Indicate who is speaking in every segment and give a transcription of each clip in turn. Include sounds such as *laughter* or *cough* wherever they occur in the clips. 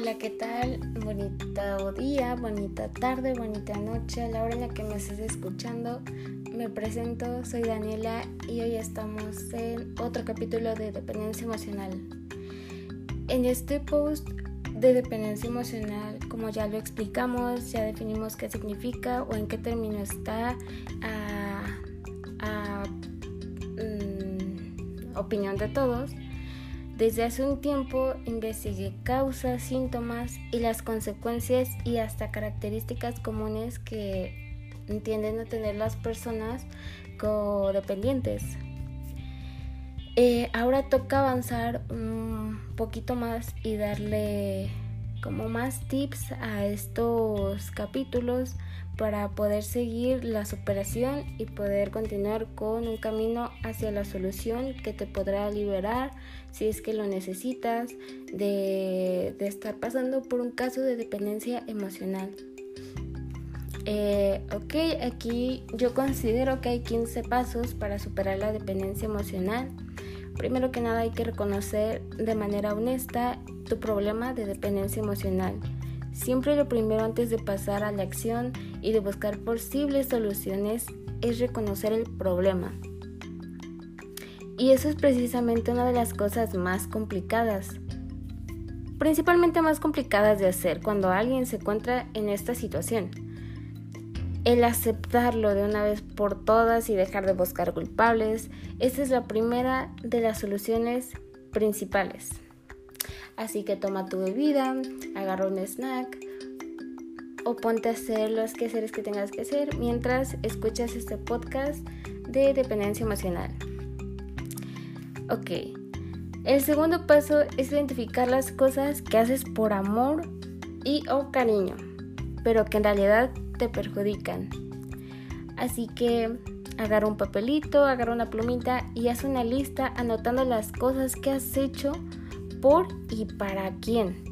Speaker 1: Hola, ¿qué tal? Bonito día, bonita tarde, bonita noche, a la hora en la que me estés escuchando. Me presento, soy Daniela y hoy estamos en otro capítulo de dependencia emocional. En este post de dependencia emocional, como ya lo explicamos, ya definimos qué significa o en qué término está a, mm, opinión de todos. Desde hace un tiempo investigué causas, síntomas y las consecuencias y hasta características comunes que entienden a tener las personas codependientes. Eh, ahora toca avanzar un poquito más y darle como más tips a estos capítulos para poder seguir la superación y poder continuar con un camino hacia la solución que te podrá liberar si es que lo necesitas de, estar pasando por un caso de dependencia emocional. Eh, ok, aquí yo considero que hay 15 pasos para superar la dependencia emocional. Primero que nada hay que reconocer de manera honesta tu problema de dependencia emocional. Siempre lo primero antes de pasar a la acción y de buscar posibles soluciones es reconocer el problema. Y eso es precisamente una de las cosas más complicadas. Principalmente más complicadas de hacer cuando alguien se encuentra en esta situación. El aceptarlo de una vez por todas y dejar de buscar culpables, esa es la primera de las soluciones principales. Así que toma tu bebida, agarra un snack o ponte a hacer los quehaceres que tengas que hacer mientras escuchas este podcast de dependencia emocional. Ok, el segundo paso es identificar las cosas que haces por amor y o cariño, pero que en realidad te perjudican. Así que agarra un papelito, agarra una plumita y haz una lista anotando las cosas que has hecho por y para quién.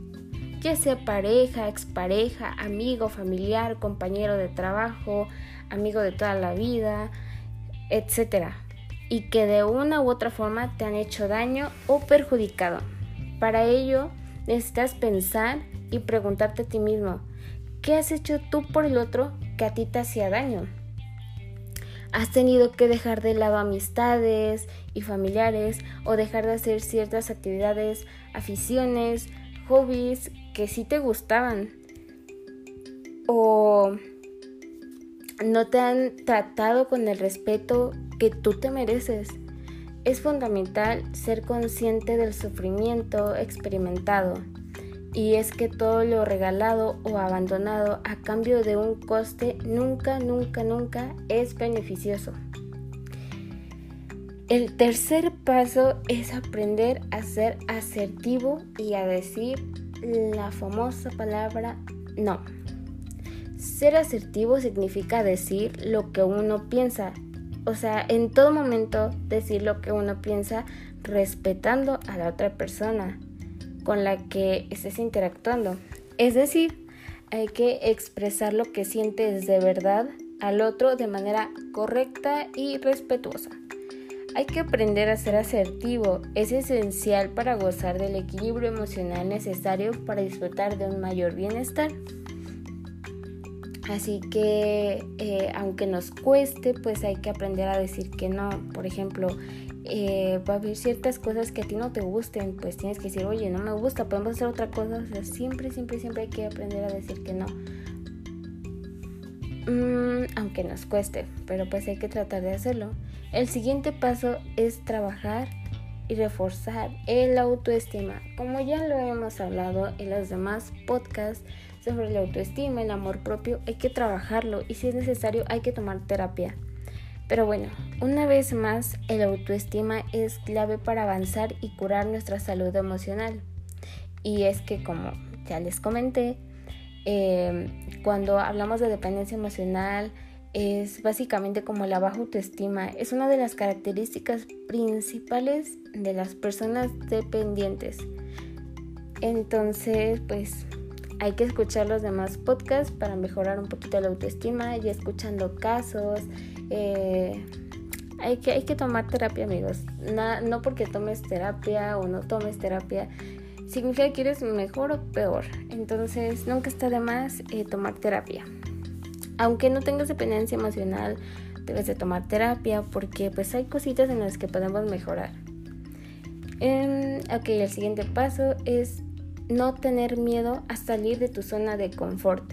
Speaker 1: Ya sea pareja, expareja, amigo, familiar, compañero de trabajo, amigo de toda la vida, etc. Y que de una u otra forma te han hecho daño o perjudicado. Para ello necesitas pensar y preguntarte a ti mismo, ¿qué has hecho tú por el otro que a ti te hacía daño? Has tenido que dejar de lado amistades y familiares o dejar de hacer ciertas actividades, aficiones, hobbies que sí te gustaban. O no te han tratado con el respeto que tú te mereces. Es fundamental ser consciente del sufrimiento experimentado y es que todo lo regalado o abandonado a cambio de un coste nunca, nunca, nunca es beneficioso. El tercer paso es aprender a ser asertivo y a decir la famosa palabra no. Ser asertivo significa decir lo que uno piensa, o sea, en todo momento decir lo que uno piensa respetando a la otra persona con la que estés interactuando. Es decir, hay que expresar lo que sientes de verdad al otro de manera correcta y respetuosa. Hay que aprender a ser asertivo, es esencial para gozar del equilibrio emocional necesario para disfrutar de un mayor bienestar. Así que eh, aunque nos cueste, pues hay que aprender a decir que no. Por ejemplo, eh, va a haber ciertas cosas que a ti no te gusten, pues tienes que decir, oye, no me gusta, podemos hacer otra cosa. O sea, siempre, siempre, siempre hay que aprender a decir que no. Mm, aunque nos cueste, pero pues hay que tratar de hacerlo. El siguiente paso es trabajar y reforzar el autoestima. Como ya lo hemos hablado en los demás podcasts sobre la autoestima, el amor propio, hay que trabajarlo y si es necesario hay que tomar terapia. Pero bueno, una vez más, el autoestima es clave para avanzar y curar nuestra salud emocional. Y es que, como ya les comenté, em, cuando hablamos de dependencia emocional, es básicamente como la baja autoestima. Es una de las características principales de las personas dependientes. Entonces, pues hay que escuchar los demás podcasts para mejorar un poquito la autoestima y escuchando casos eh, hay, que, hay que tomar terapia, amigos. no porque tomes terapia o no tomes terapia, significa que eres mejor o peor. Entonces nunca está de más eh, tomar terapia. Aunque no tengas dependencia emocional, debes de tomar terapia porque pues hay cositas en las que podemos mejorar. Eh, ok, el siguiente paso es no tener miedo a salir de tu zona de confort.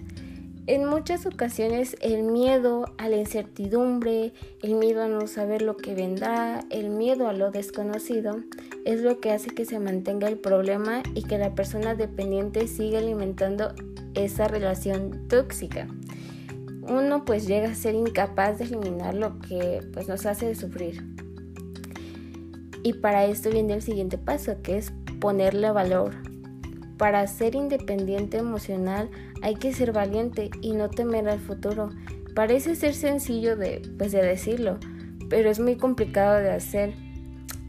Speaker 1: En muchas ocasiones el miedo a la incertidumbre, el miedo a no saber lo que vendrá, el miedo a lo desconocido es lo que hace que se mantenga el problema y que la persona dependiente siga alimentando esa relación tóxica. Uno pues llega a ser incapaz de eliminar lo que pues nos hace sufrir. Y para esto viene el siguiente paso, que es ponerle valor. Para ser independiente emocional hay que ser valiente y no temer al futuro. Parece ser sencillo de, pues, de decirlo, pero es muy complicado de hacer.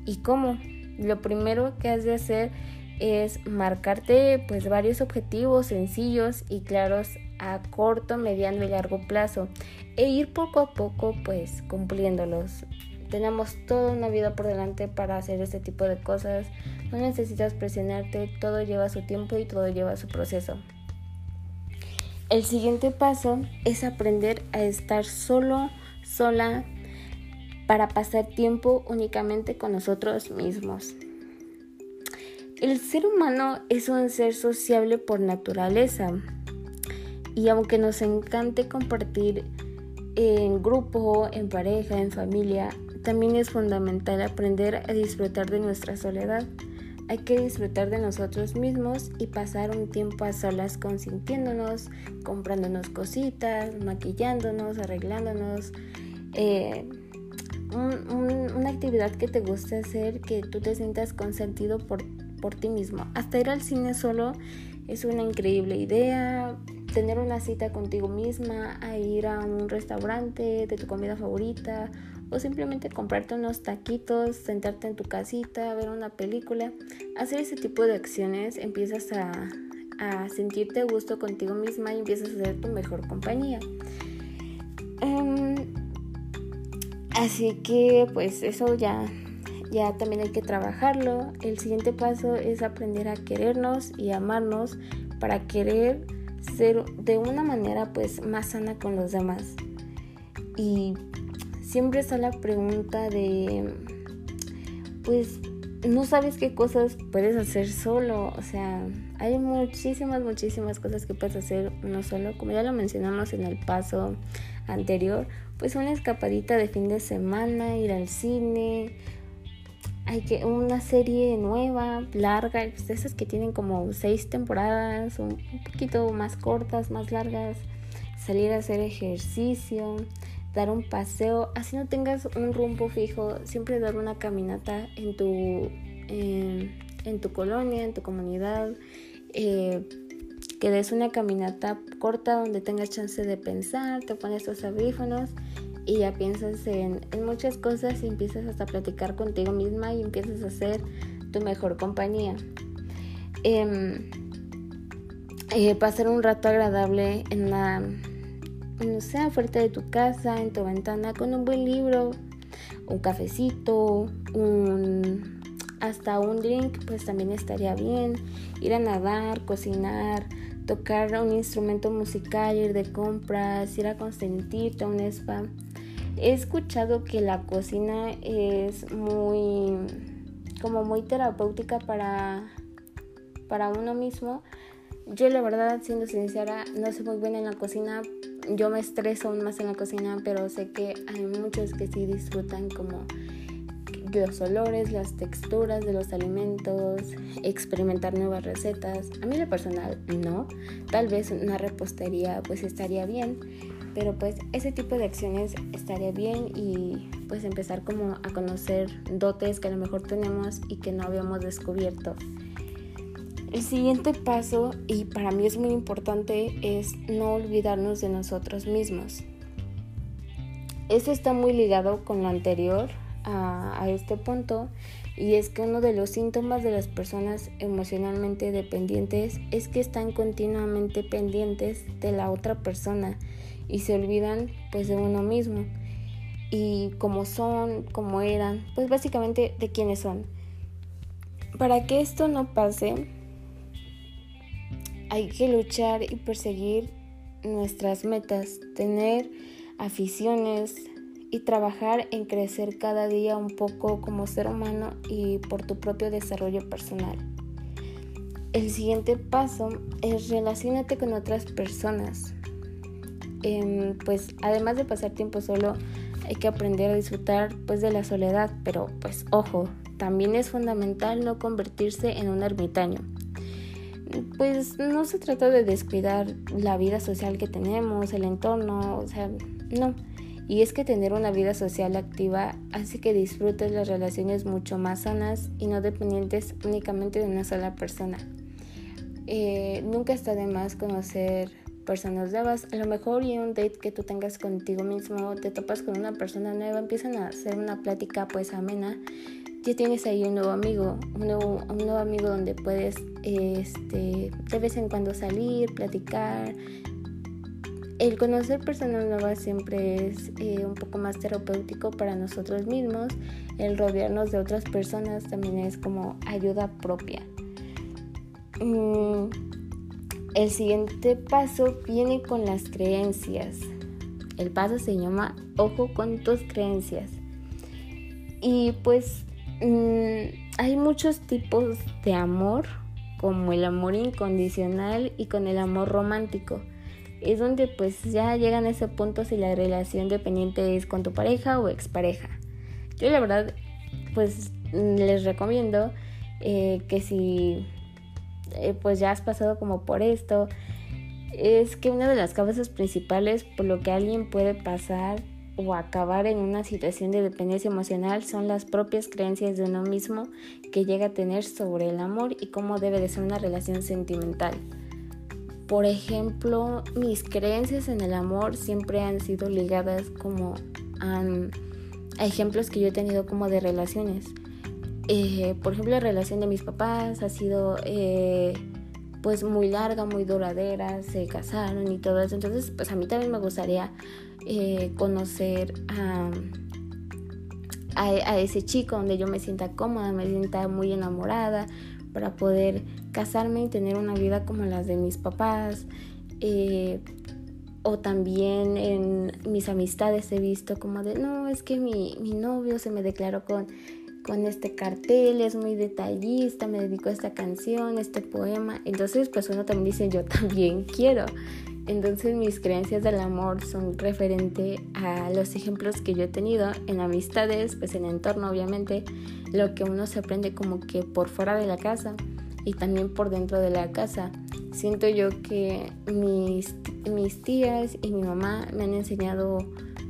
Speaker 1: ¿Y cómo? Lo primero que has de hacer es marcarte pues varios objetivos sencillos y claros a corto, mediano y largo plazo e ir poco a poco pues cumpliéndolos. Tenemos toda una vida por delante para hacer este tipo de cosas. No necesitas presionarte, todo lleva su tiempo y todo lleva su proceso. El siguiente paso es aprender a estar solo, sola, para pasar tiempo únicamente con nosotros mismos. El ser humano es un ser sociable por naturaleza y aunque nos encante compartir en grupo, en pareja, en familia, también es fundamental aprender a disfrutar de nuestra soledad. Hay que disfrutar de nosotros mismos y pasar un tiempo a solas consintiéndonos, comprándonos cositas, maquillándonos, arreglándonos. Eh, una actividad que te guste hacer, que tú te sientas consentido por, por ti mismo. Hasta ir al cine solo es una increíble idea. Tener una cita contigo misma, a ir a un restaurante de tu comida favorita o simplemente comprarte unos taquitos, sentarte en tu casita, ver una película. Hacer ese tipo de acciones empiezas a, sentirte a gusto contigo misma y empiezas a ser tu mejor compañía. Em, así que pues eso ya, ya también hay que trabajarlo. El siguiente paso es aprender a querernos y amarnos para querer ser de una manera pues más sana con los demás. Y siempre está la pregunta de, pues, no sabes qué cosas puedes hacer solo. O sea, hay muchísimas, muchísimas cosas que puedes hacer uno solo. Como ya lo mencionamos en el paso anterior, pues una escapadita de fin de semana, ir al cine. Hay que una serie nueva, larga, pues, esas que tienen como seis temporadas, un poquito más cortas, más largas, salir a hacer ejercicio, dar un paseo, así no tengas un rumbo fijo, siempre dar una caminata en tu, en tu colonia, en tu comunidad, eh, que des una caminata corta donde tengas chance de pensar, te pones tus audífonos y ya piensas en, muchas cosas y empiezas hasta a platicar contigo misma y empiezas a ser tu mejor compañía. Em, eh, pasar un rato agradable en la no sé, afuera de tu casa, en tu ventana, con un buen libro, un cafecito, un hasta un drink, pues también estaría bien. Ir a nadar, cocinar, tocar un instrumento musical, ir de compras, ir a consentirte a un spa. He escuchado que la cocina es muy como muy terapéutica para para uno mismo. Yo la verdad, siendo sincera, no soy muy buena en la cocina, yo me estreso aún más en la cocina, pero sé que hay muchos que sí disfrutan como los olores, las texturas de los alimentos, experimentar nuevas recetas. A mí lo personal no, tal vez una repostería pues estaría bien, pero pues ese tipo de acciones estaría bien y pues empezar como a conocer dotes que a lo mejor tenemos y que no habíamos descubierto. El siguiente paso, y para mí es muy importante, es no olvidarnos de nosotros mismos. Eso está muy ligado con lo anterior a, a, este punto y es que uno de los síntomas de las personas emocionalmente dependientes es que están continuamente pendientes de la otra persona y se olvidan pues de uno mismo y cómo son, cómo eran, pues básicamente de quiénes son. Para que esto no pase, hay que luchar y perseguir nuestras metas, tener aficiones y trabajar en crecer cada día un poco como ser humano y por tu propio desarrollo personal. El siguiente paso es relacionarte con otras personas. Em, pues además de pasar tiempo solo, hay que aprender a disfrutar pues de la soledad, pero pues ojo, también es fundamental no convertirse en un ermitaño. Pues no se trata de descuidar la vida social que tenemos, el entorno, o sea, no. Y es que tener una vida social activa hace que disfrutes las relaciones mucho más sanas y no dependientes únicamente de una sola persona. Eh, nunca está de más conocer personas nuevas. A lo mejor y un date que tú tengas contigo mismo, te topas con una persona nueva, empiezan a hacer una plática pues amena. Ya tienes ahí un nuevo amigo, un nuevo, un nuevo amigo donde puedes este, de vez en cuando salir, platicar, el conocer personas nuevas siempre es eh, un poco más terapéutico para nosotros mismos. El rodearnos de otras personas también es como ayuda propia. Mm, el siguiente paso viene con las creencias. El paso se llama ojo con tus creencias. Y pues mm, hay muchos tipos de amor, como el amor incondicional y con el amor romántico es donde pues ya llegan a ese punto si la relación dependiente es con tu pareja o expareja. Yo la verdad pues les recomiendo eh, que si eh, pues ya has pasado como por esto, es que una de las causas principales por lo que alguien puede pasar o acabar en una situación de dependencia emocional son las propias creencias de uno mismo que llega a tener sobre el amor y cómo debe de ser una relación sentimental. Por ejemplo, mis creencias en el amor siempre han sido ligadas como a, ejemplos que yo he tenido como de relaciones. Eh, por ejemplo, la relación de mis papás ha sido eh, pues muy larga, muy duradera, se casaron y todo eso. Entonces, pues a mí también me gustaría eh, conocer a, a ese chico donde yo me sienta cómoda, me sienta muy enamorada, para poder casarme y tener una vida como las de mis papás. O también en mis amistades he visto como de, no, es que mi, mi novio se me declaró con, con este cartel, es muy detallista, me dedicó a esta canción, este poema. Entonces, pues uno también dice, yo también quiero. Entonces mis creencias del amor son referente a los ejemplos que yo he tenido en amistades, pues en entorno obviamente, lo que uno se aprende como que por fuera de la casa y también por dentro de la casa. Siento yo que mis, mis tías y mi mamá me han enseñado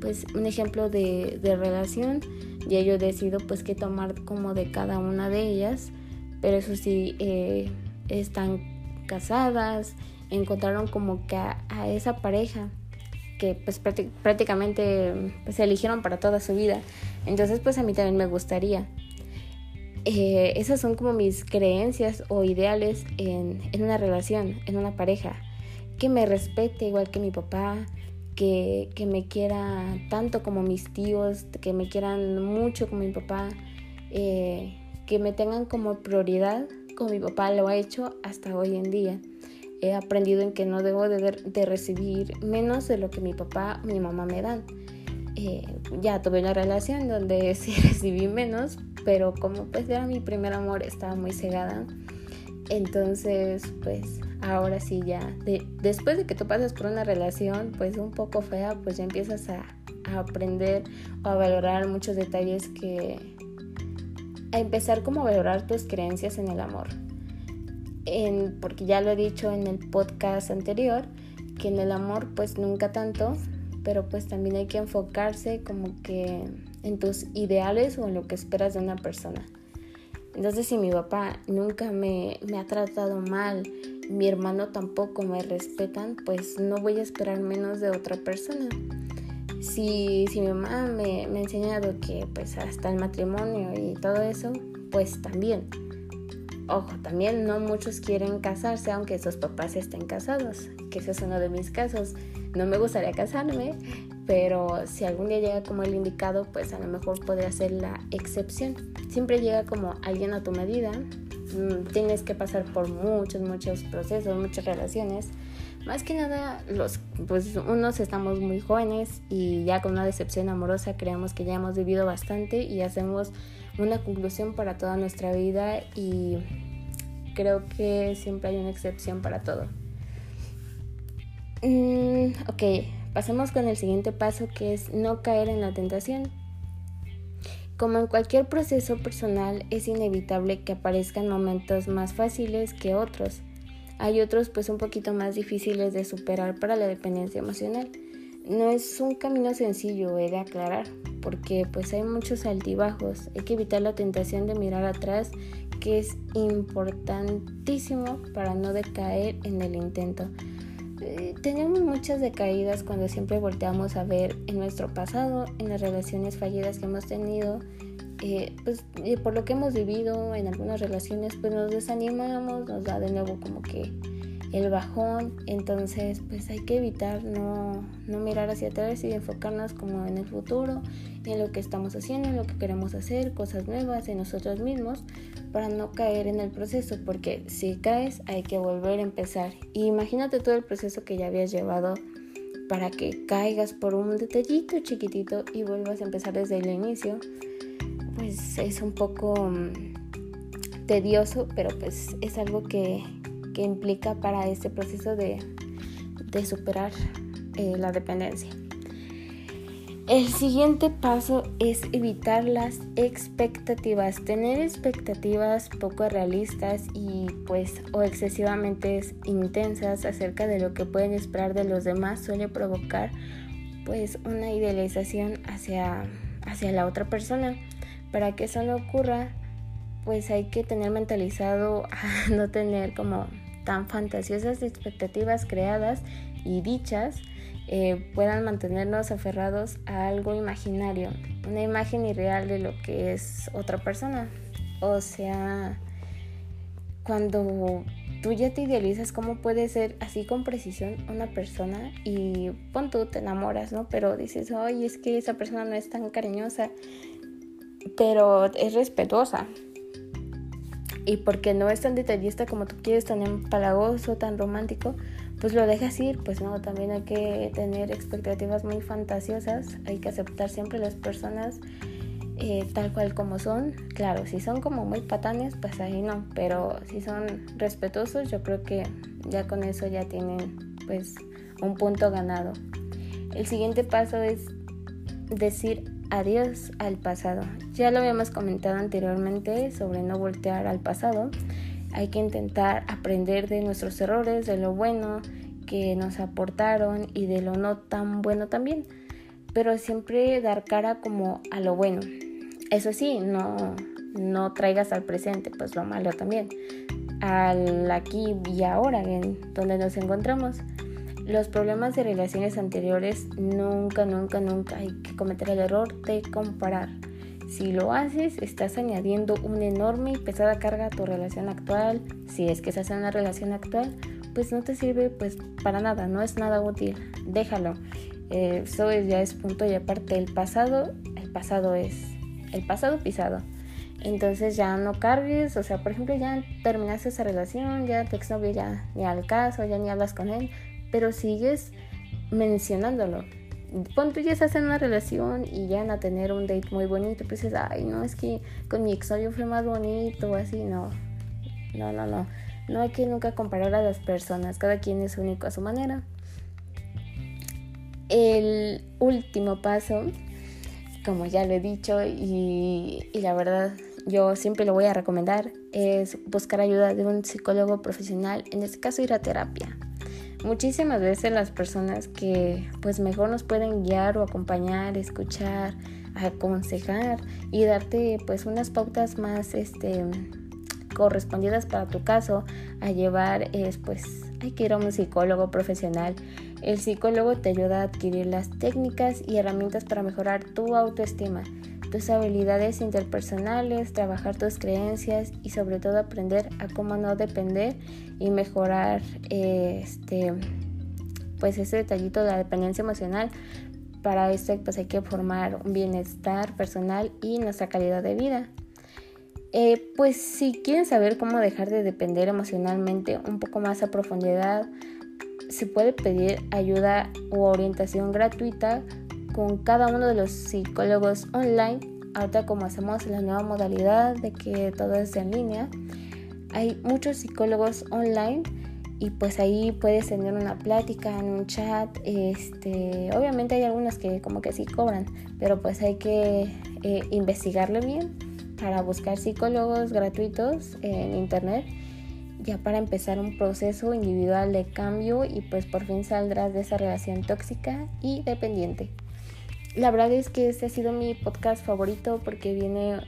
Speaker 1: pues un ejemplo de, de relación y yo decido pues que tomar como de cada una de ellas, pero eso sí, eh, están casadas, encontraron como que a, esa pareja que pues prácticamente pues, se eligieron para toda su vida. Entonces pues a mí también me gustaría. Eh, esas son como mis creencias o ideales en, en, una relación, en una pareja. Que me respete igual que mi papá, que, que, me quiera tanto como mis tíos, que me quieran mucho como mi papá, eh, que me tengan como prioridad como mi papá lo ha hecho hasta hoy en día he aprendido en que no debo de, recibir menos de lo que mi papá o mi mamá me dan. Eh, ya tuve una relación donde *laughs* sí recibí menos, pero como pues era mi primer amor, estaba muy cegada. Entonces, pues ahora sí ya, después de que tú pasas por una relación pues un poco fea, pues ya empiezas a, a aprender o a valorar muchos detalles que... a empezar como a valorar tus creencias en el amor porque ya lo he dicho en el podcast anterior, que en el amor pues nunca tanto, pero pues también hay que enfocarse como que en tus ideales o en lo que esperas de una persona. Entonces si mi papá nunca me, me ha tratado mal, mi hermano tampoco me respetan, pues no voy a esperar menos de otra persona. Si, si mi mamá me, me ha enseñado que pues hasta el matrimonio y todo eso, pues también. Ojo, también no muchos quieren casarse aunque sus papás estén casados, que ese es uno de mis casos. No me gustaría casarme, pero si algún día llega como el indicado, pues a lo mejor podría ser la excepción. Siempre llega como alguien a tu medida tienes que pasar por muchos, muchos procesos, muchas relaciones. Más que nada, los, pues unos estamos muy jóvenes y ya con una decepción amorosa creemos que ya hemos vivido bastante y hacemos una conclusión para toda nuestra vida y creo que siempre hay una excepción para todo. Mm, ok, pasemos con el siguiente paso que es no caer en la tentación. Como en cualquier proceso personal es inevitable que aparezcan momentos más fáciles que otros. Hay otros pues un poquito más difíciles de superar para la dependencia emocional. No es un camino sencillo, he de aclarar, porque pues hay muchos altibajos. Hay que evitar la tentación de mirar atrás, que es importantísimo para no decaer en el intento. Eh, tenemos muchas decaídas cuando siempre volteamos a ver en nuestro pasado, en las relaciones fallidas que hemos tenido, eh, pues por lo que hemos vivido en algunas relaciones, pues nos desanimamos, nos da de nuevo como que el bajón, entonces pues hay que evitar no, no mirar hacia atrás y enfocarnos como en el futuro, en lo que estamos haciendo, en lo que queremos hacer, cosas nuevas en nosotros mismos, para no caer en el proceso, porque si caes hay que volver a empezar. Y imagínate todo el proceso que ya habías llevado para que caigas por un detallito chiquitito y vuelvas a empezar desde el inicio, pues es un poco mm, tedioso, pero pues es algo que, que implica para este proceso de, superar eh, la dependencia. El siguiente paso es evitar las expectativas. Tener expectativas poco realistas y pues o excesivamente intensas acerca de lo que pueden esperar de los demás suele provocar pues una idealización hacia, hacia la otra persona. Para que eso no ocurra, pues hay que tener mentalizado *laughs* a no tener como tan fantasiosas expectativas creadas y dichas eh, puedan mantenernos aferrados a algo imaginario, una imagen irreal de lo que es otra persona. O sea, cuando tú ya te idealizas cómo puede ser así con precisión una persona y pon tú te enamoras, ¿no? Pero dices, oye, es que esa persona no es tan cariñosa, pero es respetuosa y porque no es tan detallista como tú quieres, tan empalagoso, tan romántico, pues lo dejas ir, pues no, también hay que tener expectativas muy fantasiosas, hay que aceptar siempre las personas eh, tal cual como son, claro, si son como muy patanes, pues ahí no, pero si son respetuosos, yo creo que ya con eso ya tienen pues un punto ganado. El siguiente paso es decir adiós al pasado. Ya lo habíamos comentado anteriormente sobre no voltear al pasado. Hay que intentar aprender de nuestros errores, de lo bueno que nos aportaron y de lo no tan bueno también. Pero siempre dar cara como a lo bueno. Eso sí, no, no traigas al presente pues lo malo también. Al aquí y ahora en donde nos encontramos. Los problemas de relaciones anteriores nunca, nunca, nunca hay que cometer el error de comparar. Si lo haces, estás añadiendo una enorme y pesada carga a tu relación actual. Si es que estás en una relación actual, pues no te sirve pues para nada, no es nada útil. Déjalo. Eh, eso ya es punto y aparte. El pasado, el pasado es el pasado pisado. Entonces ya no cargues, o sea, por ejemplo, ya terminaste esa relación, ya tu exnovio ya ni al caso, ya ni hablas con él, pero sigues mencionándolo. Cuando tú ya estás en una relación y van a tener un date muy bonito, pues dices, ay, no, es que con mi exnovio fue más bonito o así, no. No, no, no. No hay que nunca comparar a las personas, cada quien es único a su manera. El último paso, como ya lo he dicho y, y la verdad yo siempre lo voy a recomendar, es buscar ayuda de un psicólogo profesional, en este caso ir a terapia muchísimas veces las personas que pues mejor nos pueden guiar o acompañar, escuchar, aconsejar y darte pues unas pautas más este correspondidas para tu caso a llevar es pues hay que ir a un psicólogo profesional. El psicólogo te ayuda a adquirir las técnicas y herramientas para mejorar tu autoestima tus habilidades interpersonales, trabajar tus creencias y sobre todo aprender a cómo no depender y mejorar este pues ese detallito de la dependencia emocional. Para esto pues hay que formar un bienestar personal y nuestra calidad de vida. Eh, pues si quieren saber cómo dejar de depender emocionalmente un poco más a profundidad, se puede pedir ayuda u orientación gratuita con cada uno de los psicólogos online. Ahorita como hacemos la nueva modalidad de que todo es en línea, hay muchos psicólogos online y pues ahí puedes tener una plática en un chat. Este, obviamente hay algunos que como que sí cobran, pero pues hay que eh, investigarle bien para buscar psicólogos gratuitos en internet ya para empezar un proceso individual de cambio y pues por fin saldrás de esa relación tóxica y dependiente. La verdad es que este ha sido mi podcast favorito porque viene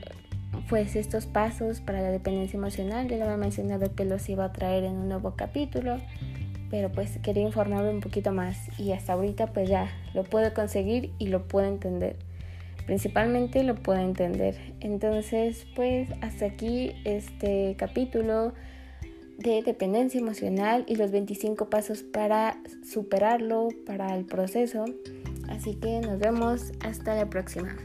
Speaker 1: pues estos pasos para la dependencia emocional. Ya lo había mencionado que los iba a traer en un nuevo capítulo, pero pues quería informarme un poquito más y hasta ahorita pues ya lo puedo conseguir y lo puedo entender. Principalmente lo puedo entender. Entonces pues hasta aquí este capítulo de dependencia emocional y los 25 pasos para superarlo, para el proceso. Así que nos vemos hasta la próxima.